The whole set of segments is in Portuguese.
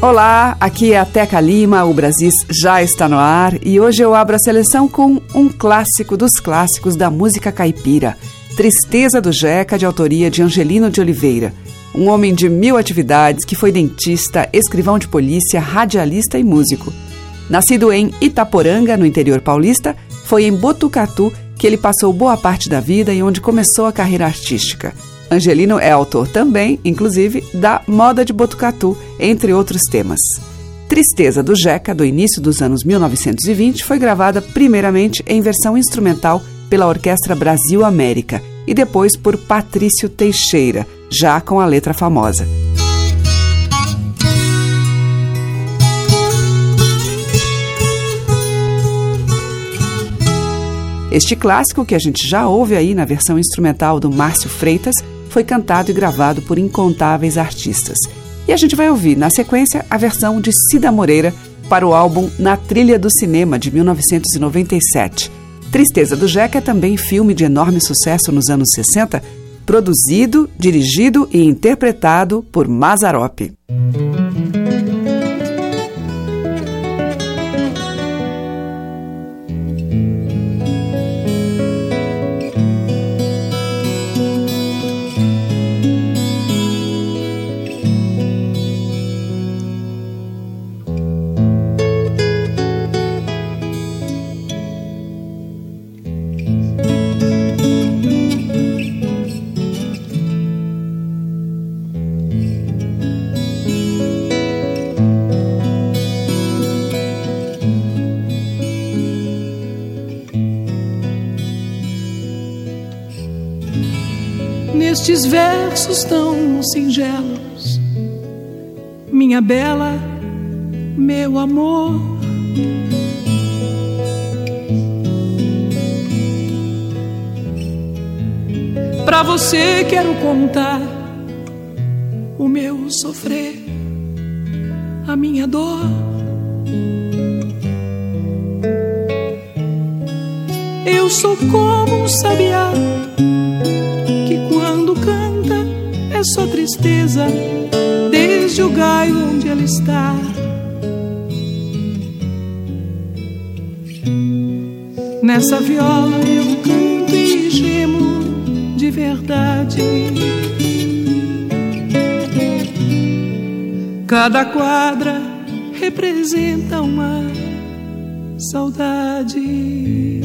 Olá, aqui é a Teca Lima, o Brasis já está no ar e hoje eu abro a seleção com um clássico dos clássicos da música caipira, Tristeza do Jeca, de autoria de Angelino de Oliveira. Um homem de mil atividades que foi dentista, escrivão de polícia, radialista e músico. Nascido em Itaporanga, no interior paulista, foi em Botucatu que ele passou boa parte da vida e onde começou a carreira artística. Angelino é autor também, inclusive, da Moda de Botucatu, entre outros temas. Tristeza do Jeca, do início dos anos 1920, foi gravada primeiramente em versão instrumental pela Orquestra Brasil América e depois por Patrício Teixeira, já com a letra famosa. Este clássico, que a gente já ouve aí na versão instrumental do Márcio Freitas, foi cantado e gravado por incontáveis artistas. E a gente vai ouvir, na sequência, a versão de Cida Moreira para o álbum Na Trilha do Cinema, de 1997. Tristeza do Jeca é também filme de enorme sucesso nos anos 60, produzido, dirigido e interpretado por Mazarop. Singelos, minha bela, meu amor. Pra você quero contar o meu sofrer, a minha dor. Eu sou como um sabiá tristeza desde o gaio onde ela está. Nessa viola eu canto e gemo de verdade. Cada quadra representa uma saudade.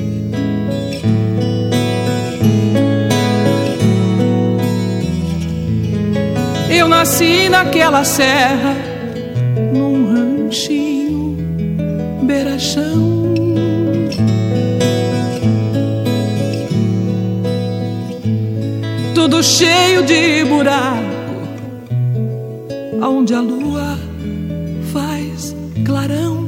Nasci naquela serra, num ranchinho, beira-chão. Tudo cheio de buraco, onde a lua faz clarão.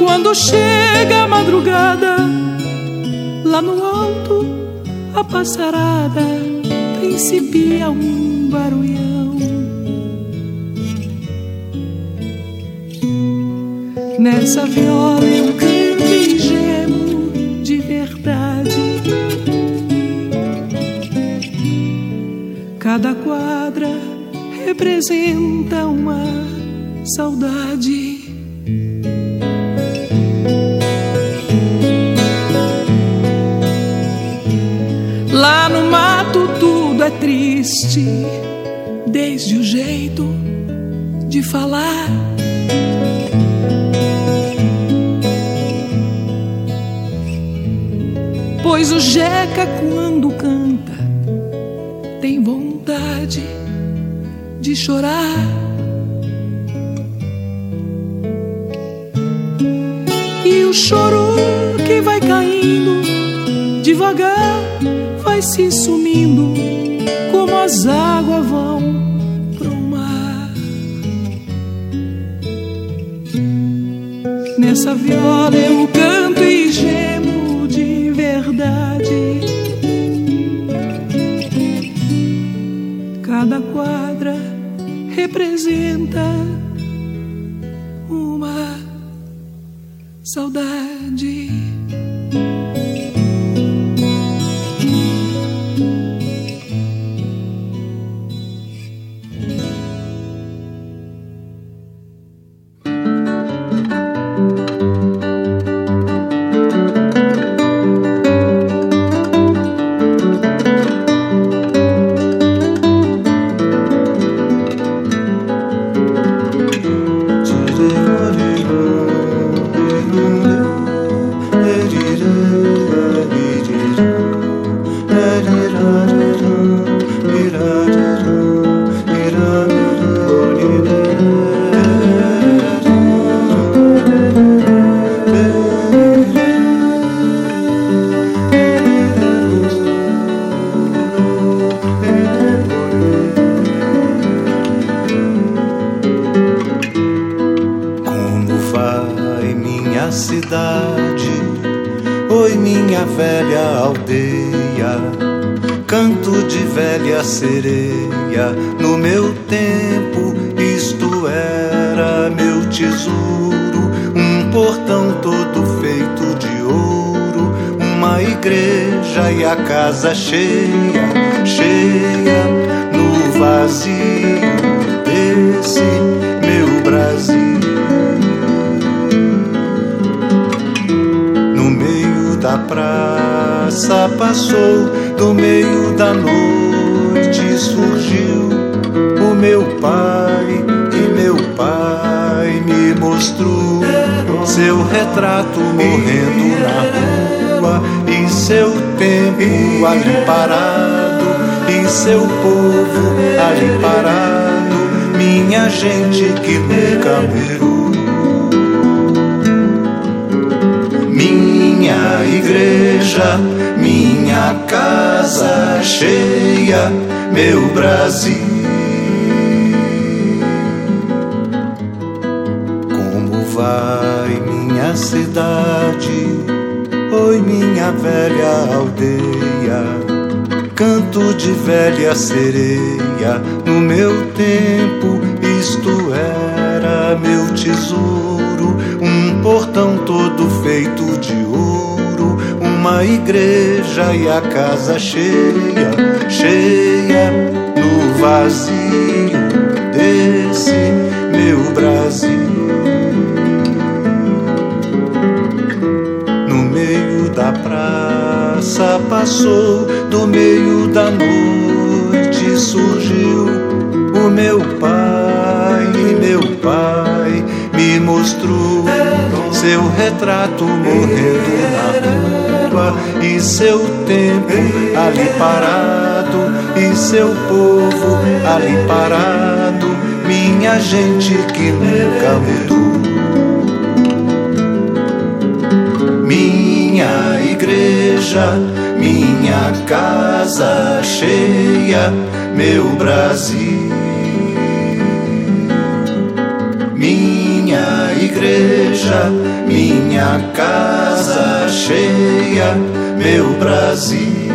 Quando chega a madrugada, lá no alto a passarada principia um barulhão. Nessa viola eu canto e gemo de verdade. Cada quadra representa uma saudade. É triste, desde o jeito de falar. Pois o Jeca, quando canta, tem vontade de chorar. E o choro que vai caindo, devagar vai se sumindo, as águas vão pro mar. Nessa viola eu canto e gemo de verdade. Cada quadra representa uma saudade. Passou, no meio da noite surgiu o meu pai e meu pai me mostrou seu retrato morrendo na rua e seu tempo ali parado e seu povo ali parado, minha gente que nunca virou. Igreja, minha casa cheia, meu Brasil. Como vai minha cidade? Oi, minha velha aldeia, canto de velha sereia. No meu tempo, isto era meu tesouro, um portão todo feito de ouro, uma igreja e a casa cheia, cheia no vazio desse meu Brasil. da praça passou, do meio da noite surgiu o meu pai, meu pai me mostrou seu retrato morrendo na rua e seu tempo ali parado e seu povo ali parado, minha gente que nunca mudou. minha igreja, minha casa cheia, meu Brasil. Minha igreja, minha casa cheia, meu Brasil.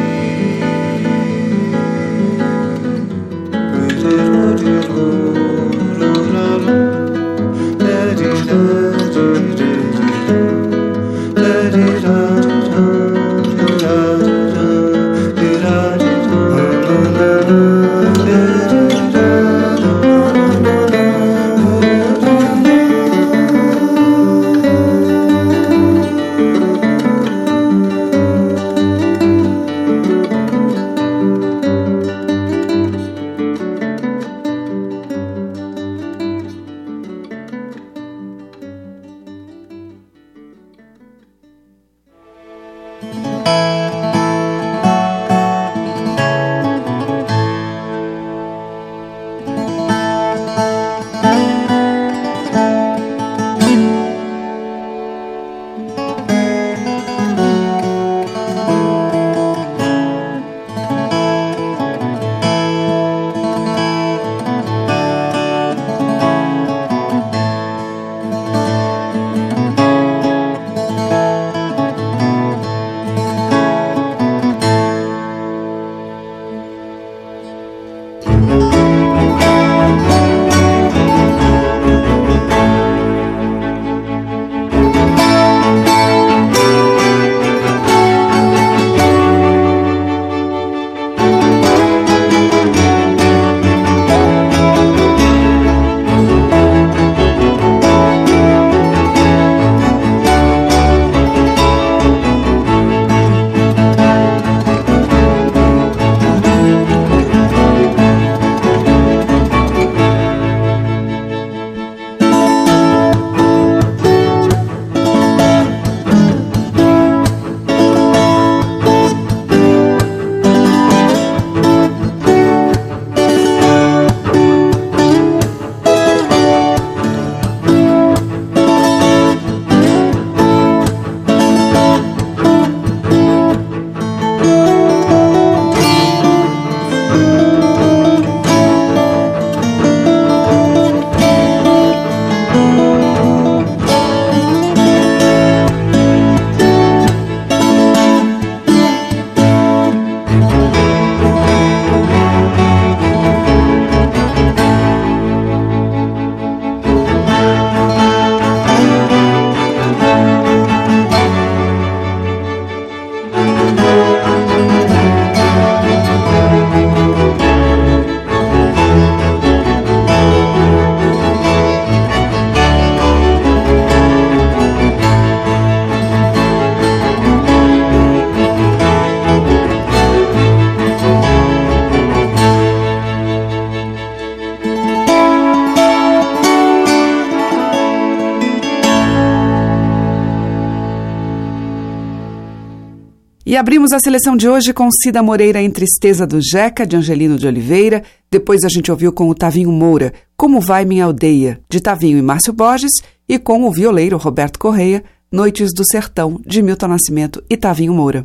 Abrimos a seleção de hoje com Cida Moreira em Tristeza do Jeca, de Angelino de Oliveira. Depois a gente ouviu com o Tavinho Moura, Como Vai Minha Aldeia, de Tavinho e Márcio Borges. E com o violeiro Roberto Correia, Noites do Sertão, de Milton Nascimento e Tavinho Moura.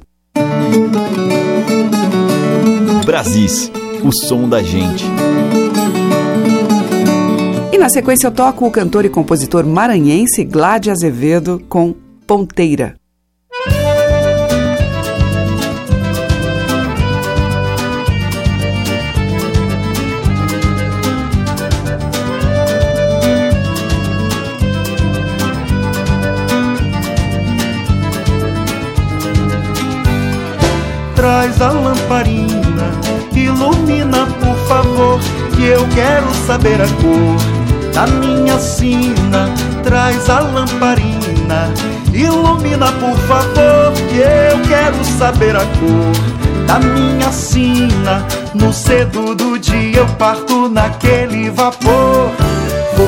Brasis, o som da gente. E na sequência eu toco o cantor e compositor maranhense Glad Azevedo com Ponteira. Traz a lamparina, ilumina por favor, que eu quero saber a cor da minha sina. Traz a lamparina, ilumina por favor, que eu quero saber a cor da minha sina. No cedo do dia eu parto naquele vapor.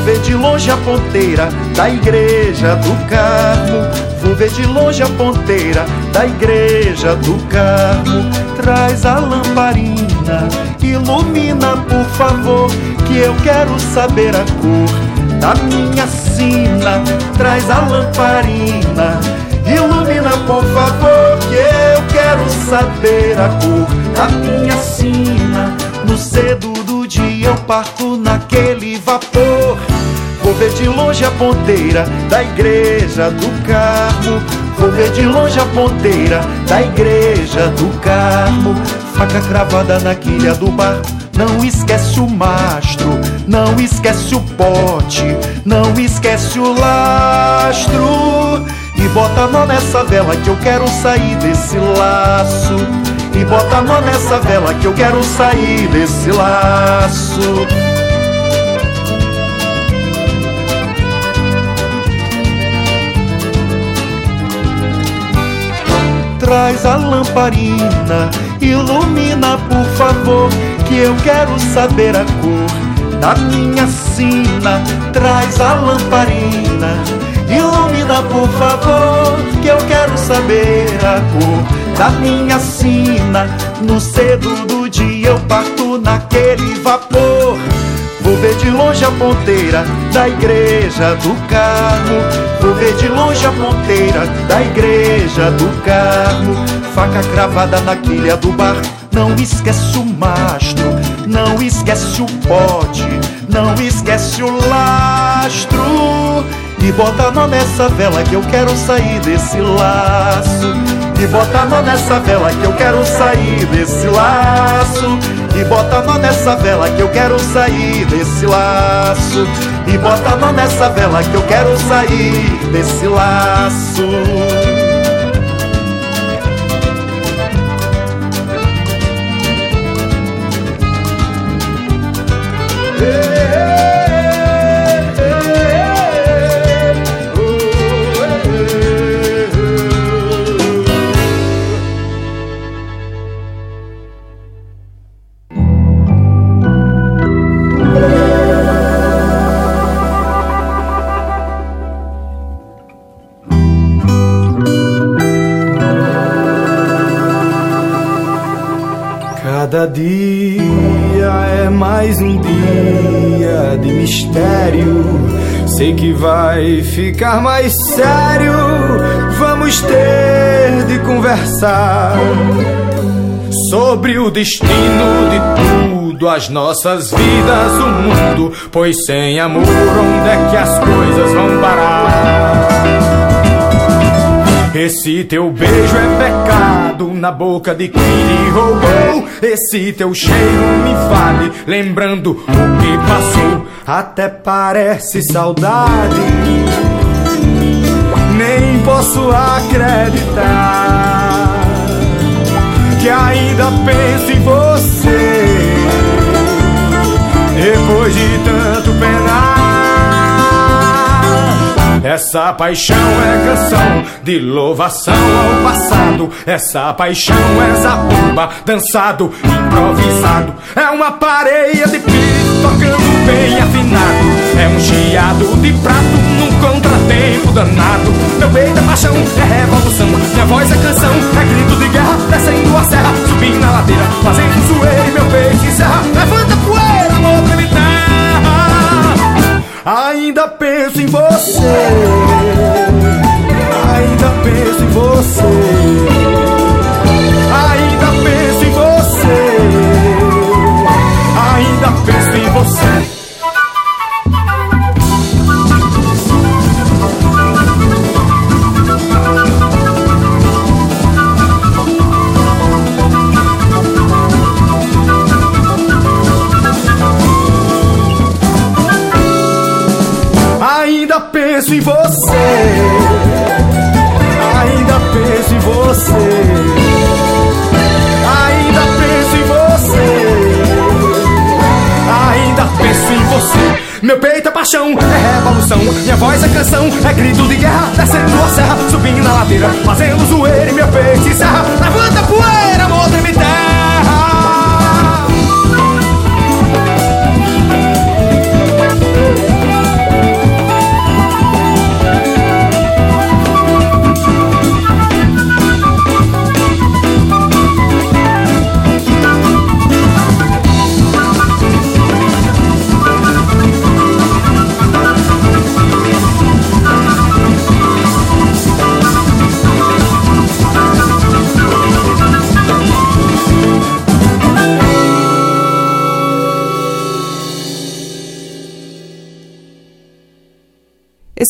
Ver de longe a ponteira da igreja do Carmo Vou ver de longe a ponteira da igreja do Carmo. Traz a lamparina, ilumina por favor, que eu quero saber a cor da minha sina. Traz a lamparina, ilumina por favor, que eu quero saber a cor da minha sina. No cedo do dia eu parto naquele vapor. Vou ver de longe a ponteira da igreja do Carmo. Vou ver de longe a ponteira da igreja do Carmo. Faca cravada na quilha do bar. Não esquece o mastro, não esquece o pote, não esquece o lastro. E bota nó nessa vela que eu quero sair desse laço. E bota nó nessa vela que eu quero sair desse laço. traz a lamparina, ilumina por favor, que eu quero saber a cor da minha sina. Traz a lamparina, ilumina por favor, que eu quero saber a cor da minha sina. No cedo do dia eu parto naquele vapor. Vou ver de longe a ponteira da igreja do Carmo. Vou ver de longe a ponteira da igreja do Carmo. Faca cravada na quilha do bar. Não esquece o mastro, não esquece o pote, não esquece o lastro. E bota nó nessa vela que eu quero sair desse laço. E bota nó nessa vela que eu quero sair desse laço. E bota nó nessa vela que eu quero sair desse laço. E bota nó nessa vela que eu quero sair desse laço. Cada dia é mais um dia de mistério. Sei que vai ficar mais sério. Vamos ter de conversar sobre o destino de tudo, as nossas vidas, o mundo. Pois sem amor, onde é que as coisas vão parar? Esse teu beijo é pecado na boca de quem lhe roubou. Esse teu cheiro me vale, lembrando o que passou. Até parece saudade, nem posso acreditar que ainda penso em você. Depois de tanto penar. Essa paixão é canção de louvação ao passado. Essa paixão é zabumba, dançado, improvisado. É uma pareia de pito tocando bem afinado. É um chiado de prato num contratempo danado. Meu peito é paixão, é revolução. Minha voz é canção, é grito de guerra, descendo a serra, subindo a ladeira, fazendo zoeira e meu peito encerra. Levanta poeira, Ainda penso em você, ainda penso em você.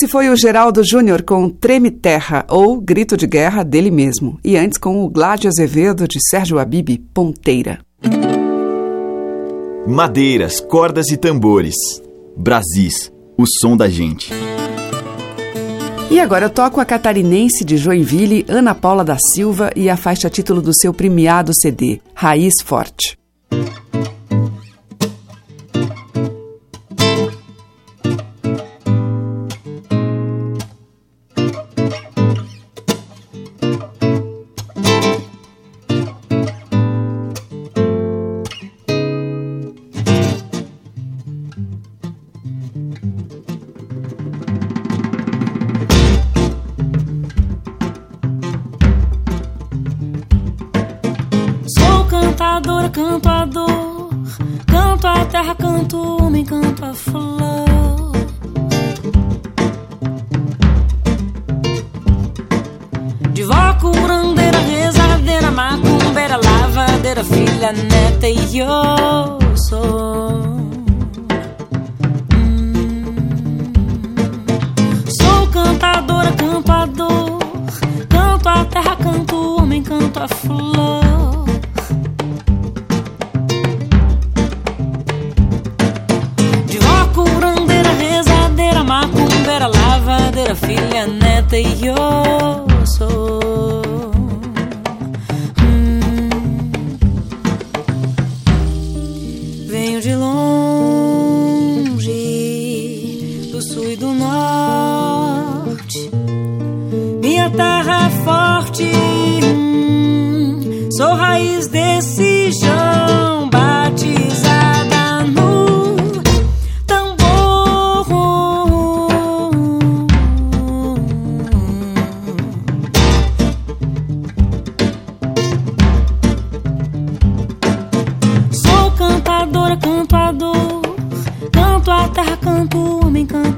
Esse foi o Geraldo Júnior com Treme Terra, ou Grito de Guerra dele mesmo. E antes com o Gládio Azevedo de Sérgio Abib, Ponteira. Madeiras, cordas e tambores. Brasis, o som da gente. E agora eu toco a catarinense de Joinville, Ana Paula da Silva, e a faixa título do seu premiado CD, Raiz Forte. gone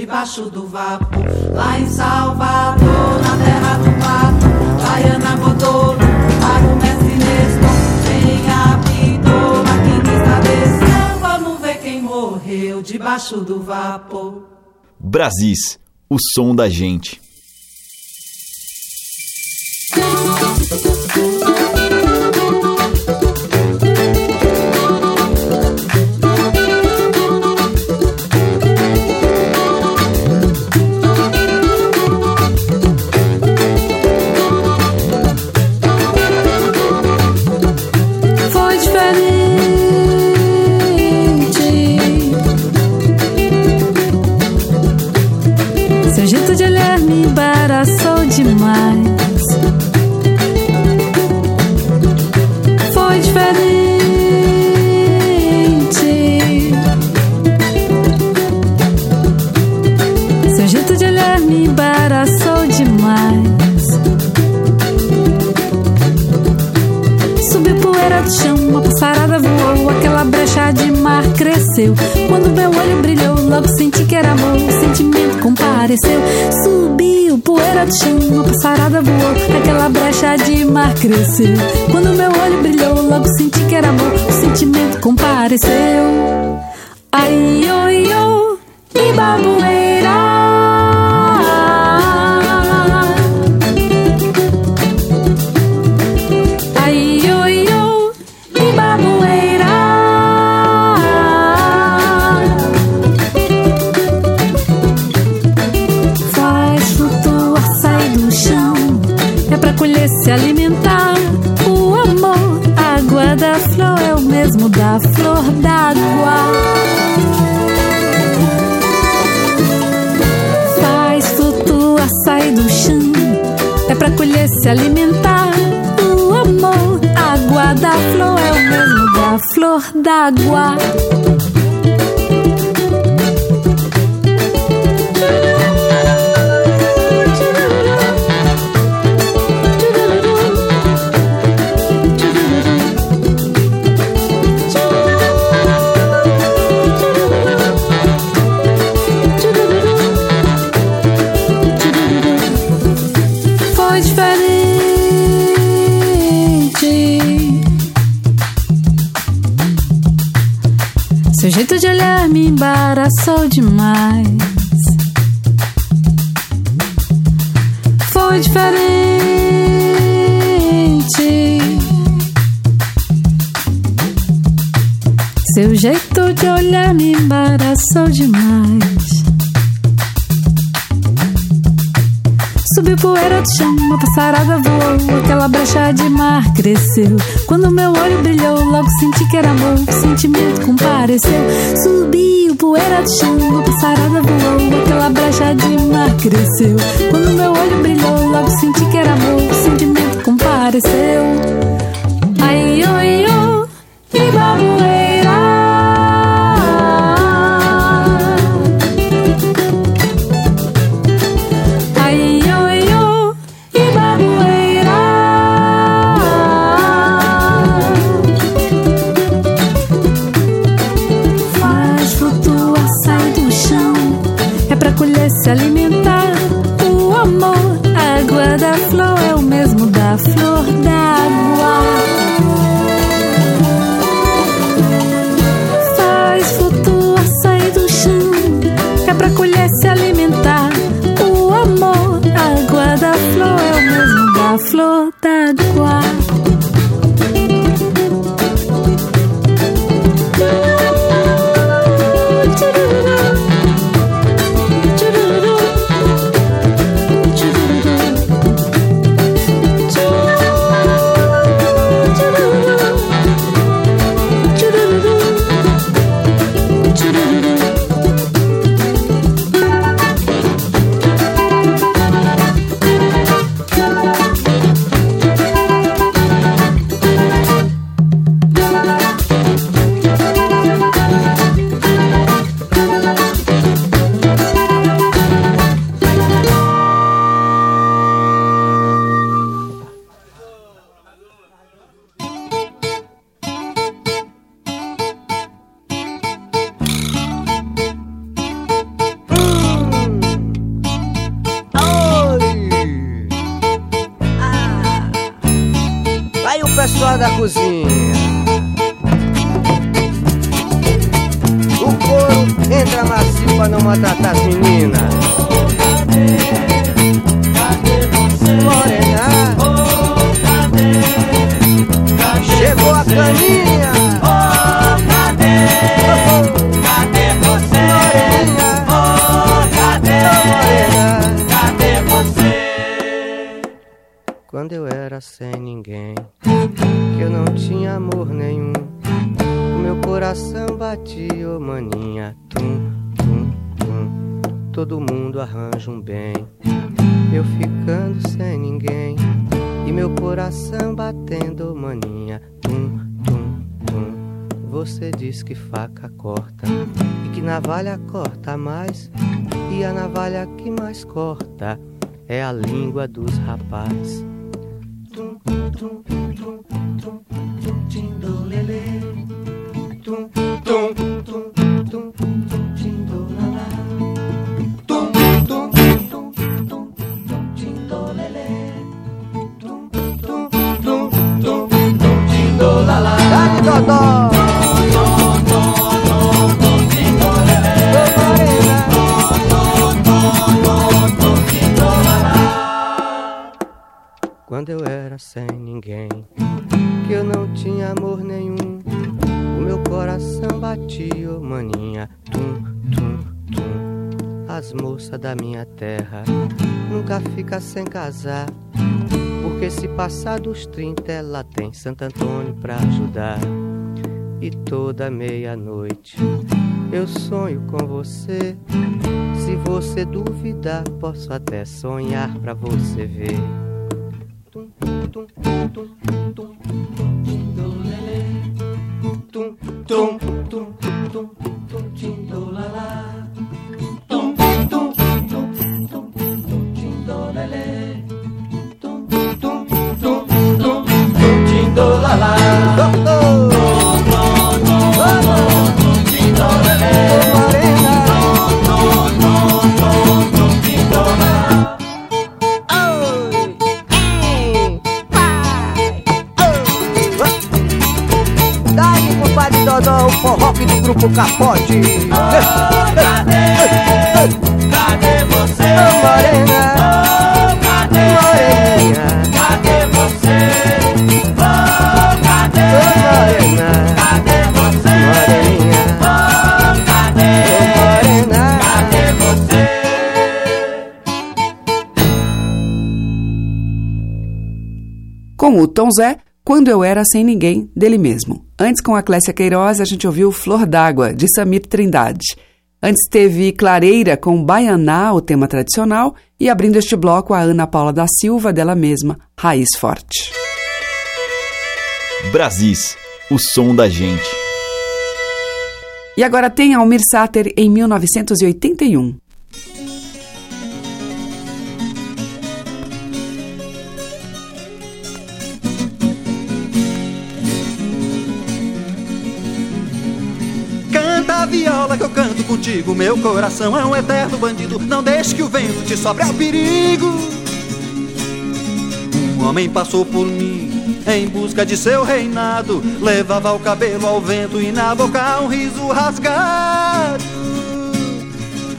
debaixo do vapor. Lá em Salvador, na terra do mato, Baiana botou para o mestre Nestor. A pitola, maquinista desceu. Vamos ver quem morreu debaixo do vapor. Brasis, o som da gente. demais. Quando meu olho brilhou, logo senti que era amor. O sentimento compareceu. Subiu, poeira do chão, uma passarada voou. Aquela brecha de mar cresceu. Quando meu olho brilhou, logo senti que era amor. O sentimento compareceu. Ai, oi, oi, e mesmo da flor d'água. Faz flutuar, sai do chão. É pra colher, se alimentar. O amor, água da flor é o mesmo da flor d'água. episode. Cresceu. Quando meu olho brilhou, logo senti que era amor, o sentimento compareceu. Subiu poeira do chão, uma passarada voou, aquela brecha de mar cresceu. Quando meu olho brilhou, logo senti que era amor, o sentimento compareceu. Ai, oi, oi, pra não maltratar as meninas. Morena, chegou a caninha. Cadê mais corta é a língua dos rapazes. Casar, porque se passar dos 30 ela tem Santo Antônio pra ajudar. E toda meia-noite eu sonho com você. Se você duvidar, posso até sonhar pra você ver. Tum, tum, tum, tum, tum, tindolelê. Tum, tum, tum, tum, tum, tindolala. Tum, compadre Dodó, o forró do grupo Capote. Cadê você? Ô, morena, o Tom Zé, Quando Eu Era Sem Ninguém, dele mesmo. Antes, com a Clécia Queiroz, a gente ouviu Flor d'Água, de Samir Trindade. Antes teve Clareira com Baianá, o tema tradicional, e abrindo este bloco a Ana Paula da Silva, dela mesma, Raiz Forte. Brasis, o som da gente. E agora tem Almir Sater em 1981. Viola que eu canto contigo. Meu coração é um eterno bandido. Não deixe que o vento te sobre ao perigo. Um homem passou por mim em busca de seu reinado. Levava o cabelo ao vento e na boca um riso rasgado.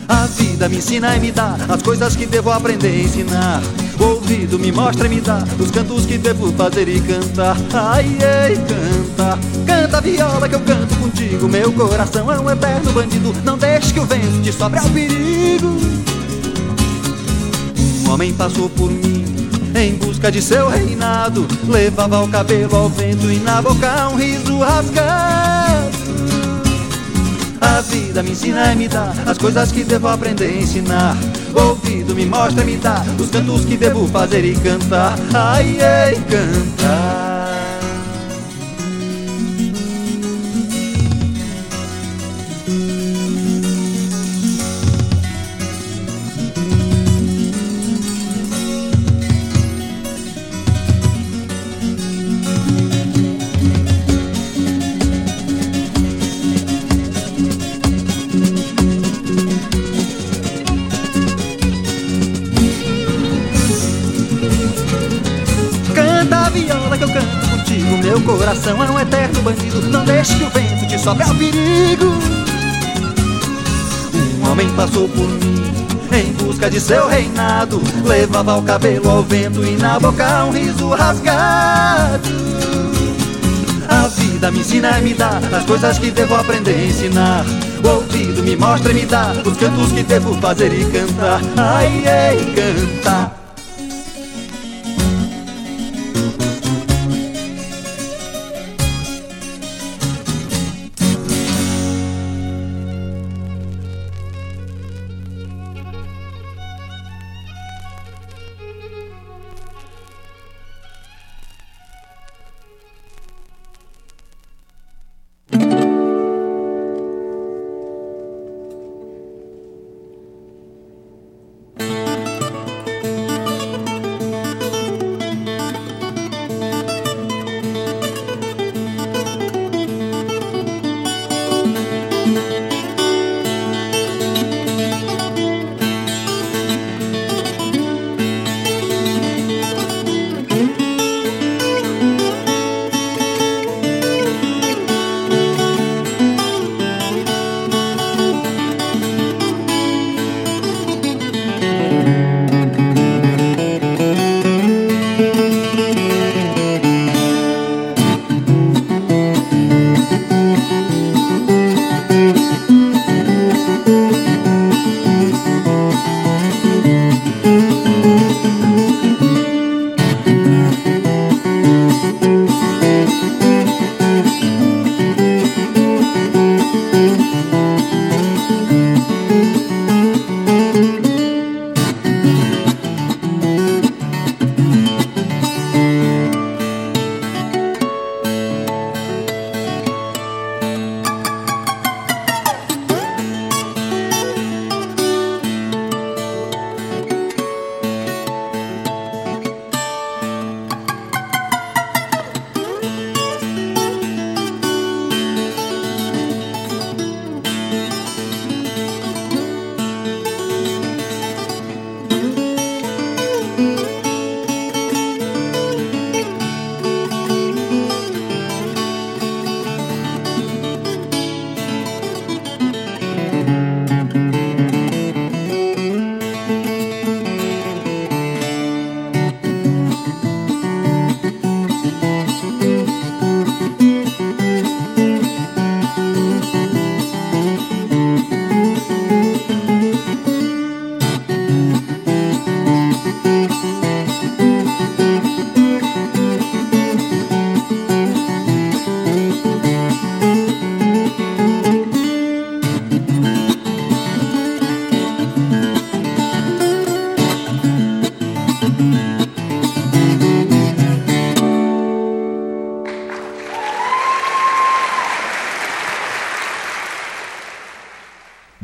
A vida me ensina e me dá as coisas que devo aprender a ensinar. Ouvido me mostra e me dá os cantos que devo fazer e cantar. Ai, ai, canta, canta a viola que eu canto contigo. Meu coração é um eterno bandido. Não deixe que o vento te sobre ao perigo. Um homem passou por mim em busca de seu reinado. Levava o cabelo ao vento e na boca um riso rasgado. A vida me ensina e me dá as coisas que devo aprender a ensinar. Ouvido me mostra me dá os cantos que devo fazer e cantar. Ai, ai, cantar. Seu reinado. Levava o cabelo ao vento e na boca um riso rasgado. A vida me ensina e me dá as coisas que devo aprender e ensinar. O ouvido me mostra e me dá os cantos que devo fazer e cantar. Ai, ai, cantar.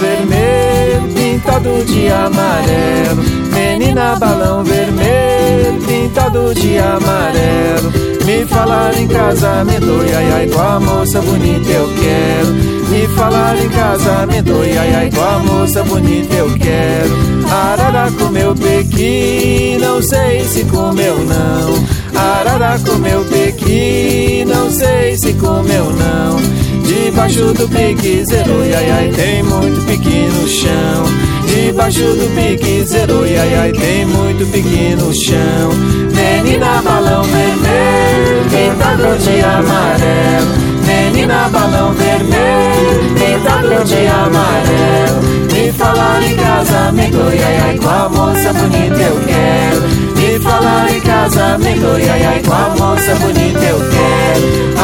vermelho pintado de amarelo Menina balão vermelho, pintado de amarelo. Me falar em casamento, ai ai, com a moça bonita eu quero. Me falar em casamento, ai ai, com a moça bonita eu quero. Arara comeu pequi, não sei se comeu não. Arara comeu pequi, não sei se comeu não. Debaixo do pique zero, ai ai, tem muito pique no chão. Debaixo do pique zero, ai ai, tem muito pique no chão. Menina balão vermelho, pintado de amarelo. Menina balão vermelho, pintado de amarelo. Me falar em casamento, ai ai, com a moça bonita eu quero. Me falar em casamento, ai ai, com a moça bonita eu quero.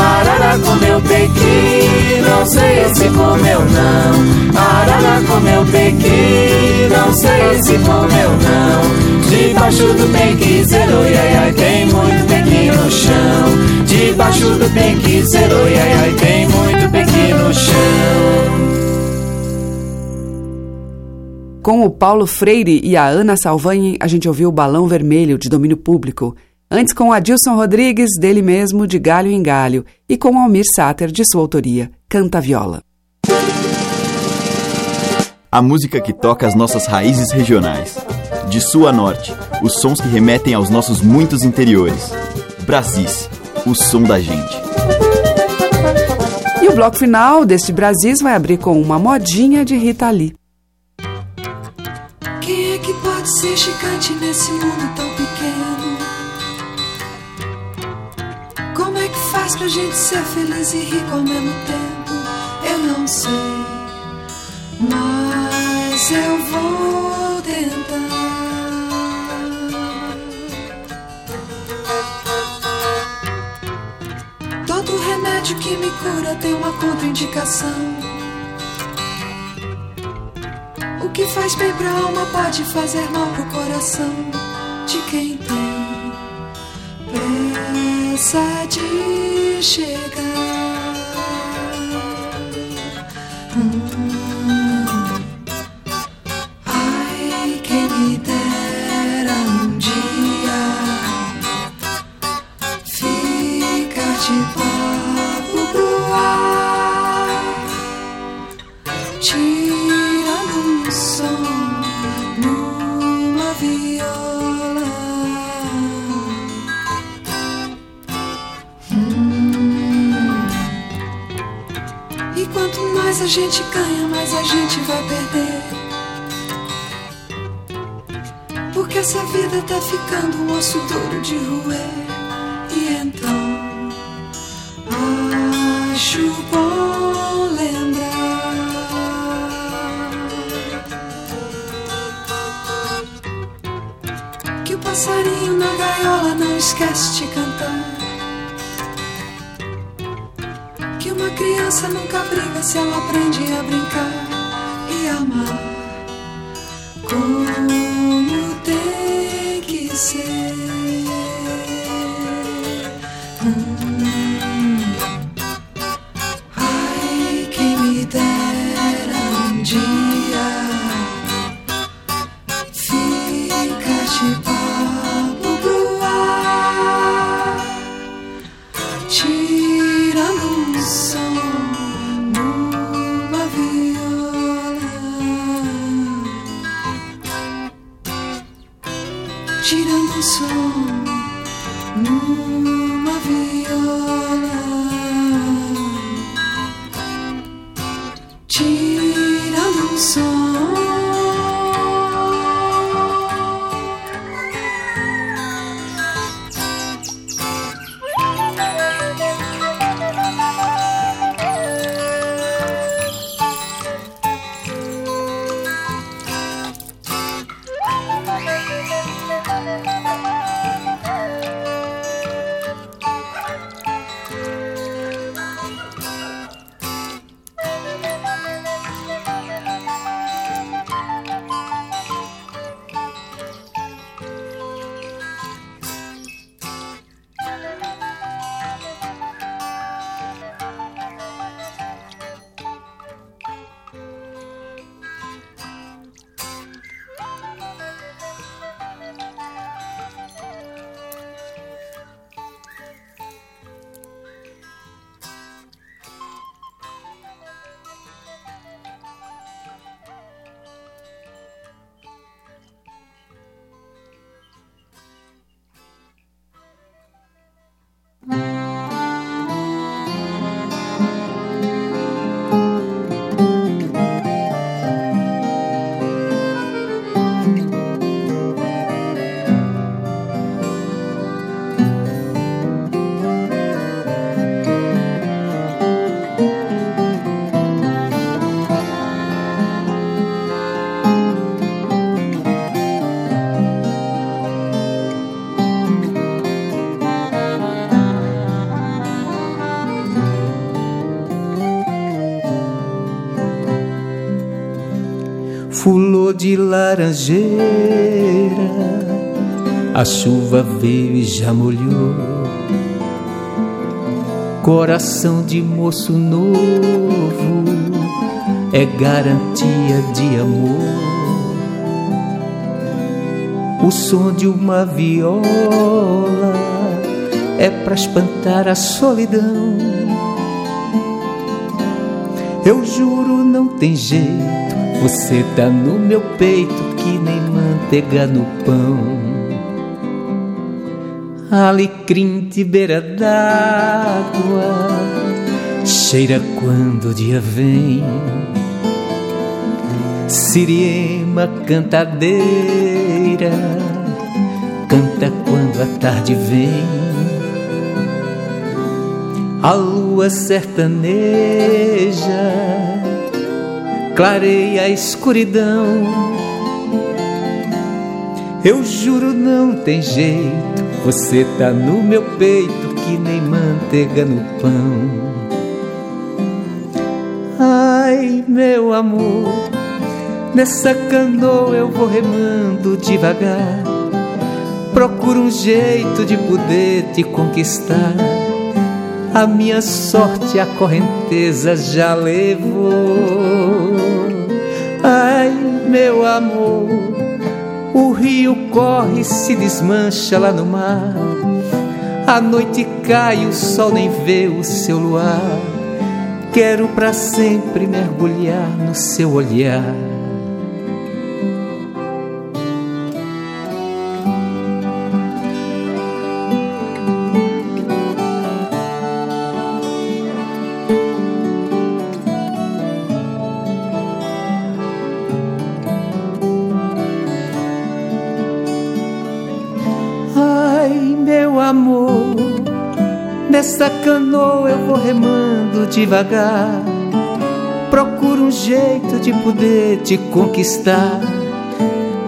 Arara comeu pequi, não sei se comeu não. Arara comeu pequi, não sei se comeu não. Debaixo do pequi zero, ai ai, tem muito pequi no chão. Debaixo do pequi zero, ai ai, tem muito pequi no chão. Com o Paulo Freire e a Ana Salvanha, a gente ouviu o Balão Vermelho, de domínio público. Antes com Adilson Rodrigues, dele mesmo, de Galho em Galho. E com Almir Sater, de sua autoria, Canta Viola. A música que toca as nossas raízes regionais. De sul a norte, os sons que remetem aos nossos muitos interiores. Brasis, o som da gente. E o bloco final deste Brasis vai abrir com uma modinha de Rita Lee. Quem é que pode ser gigante nesse mundo tão pequeno? Faz pra gente ser feliz e rico ao mesmo tempo? Eu não sei, mas eu vou tentar. Todo remédio que me cura tem uma contraindicação. O que faz bem pra alma pode fazer mal pro coração de quem tem सज Sheikh ficando um osso duro de roer. De laranjeira, a chuva veio e já molhou. Coração de moço novo é garantia de amor. O som de uma viola é para espantar a solidão. Eu juro, não tem jeito você tá no meu peito que nem manteiga no pão. Alecrim de beira d'água, cheira quando o dia vem. Siriema cantadeira, canta quando a tarde vem. A lua sertaneja clareia a escuridão. Eu juro, não tem jeito, você tá no meu peito que nem manteiga no pão. Ai, meu amor, nessa canoa eu vou remando devagar. Procuro um jeito de poder te conquistar. A minha sorte a correnteza já levou. Ai, meu amor, o rio corre e se desmancha lá no mar. A noite cai, o sol nem vê o seu luar. Quero para sempre mergulhar no seu olhar. Devagar. Procuro um jeito de poder te conquistar.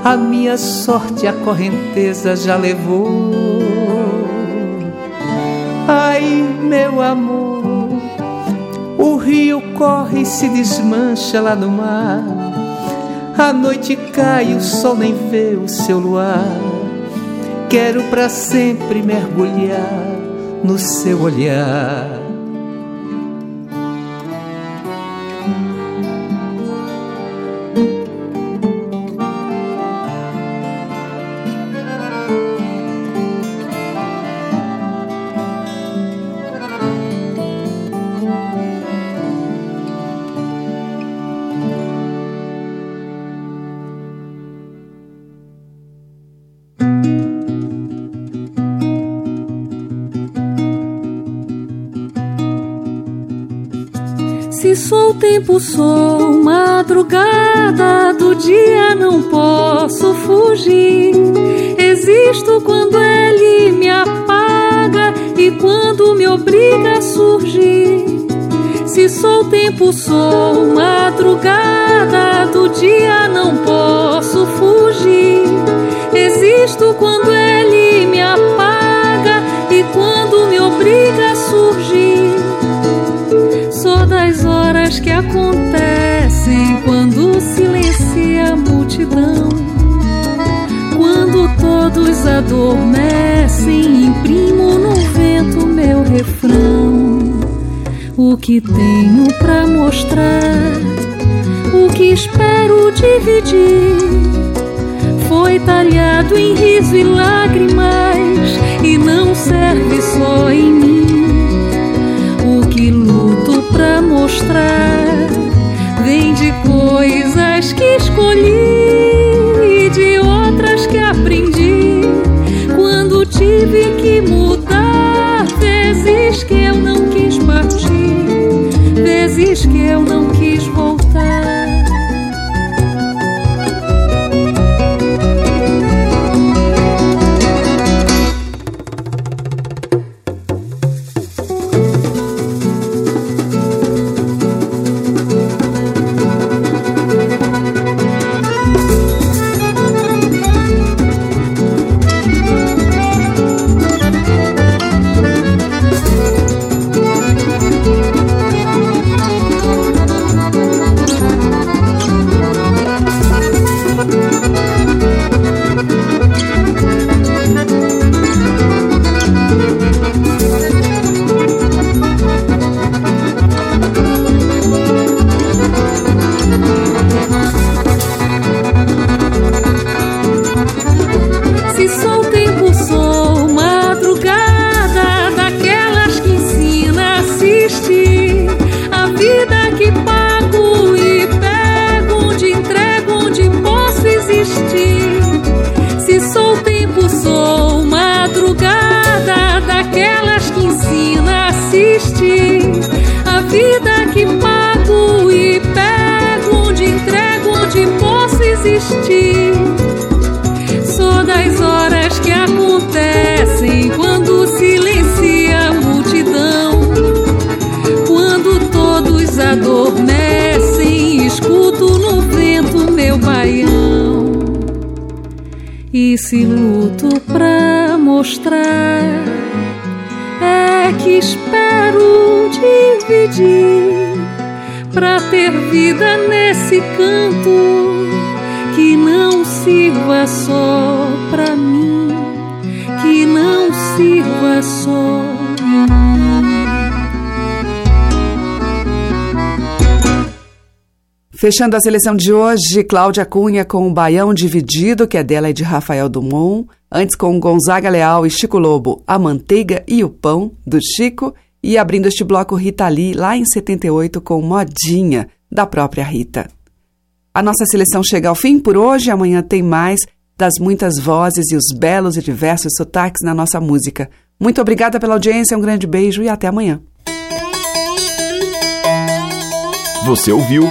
A minha sorte a correnteza já levou. Ai, meu amor, o rio corre e se desmancha lá no mar. A noite cai, o sol nem vê o seu luar. Quero para sempre mergulhar no seu olhar. Tempo sou madrugada, do dia não posso fugir. Existo quando ele me apaga e quando me obriga a surgir. Se sou tempo, sou madrugada, do dia não posso fugir. Adormecem, imprimo no vento meu refrão. O que tenho pra mostrar, o que espero dividir, foi talhado em riso e lágrimas e não serve só em mim. O que luto pra mostrar vem de coisas que escolhi E se luto pra mostrar, é que espero dividir pra ter vida nesse canto que não sirva só Fechando a seleção de hoje, Cláudia Cunha com o Baião Dividido, que é dela e de Rafael Dumont. Antes com Gonzaga Leal e Chico Lobo, A Manteiga e o Pão, do Chico. E abrindo este bloco Rita Lee, lá em 78, com Modinha, da própria Rita. A nossa seleção chega ao fim por hoje. Amanhã tem mais das muitas vozes e os belos e diversos sotaques na nossa música. Muito obrigada pela audiência, um grande beijo e até amanhã. Você ouviu